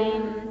Om.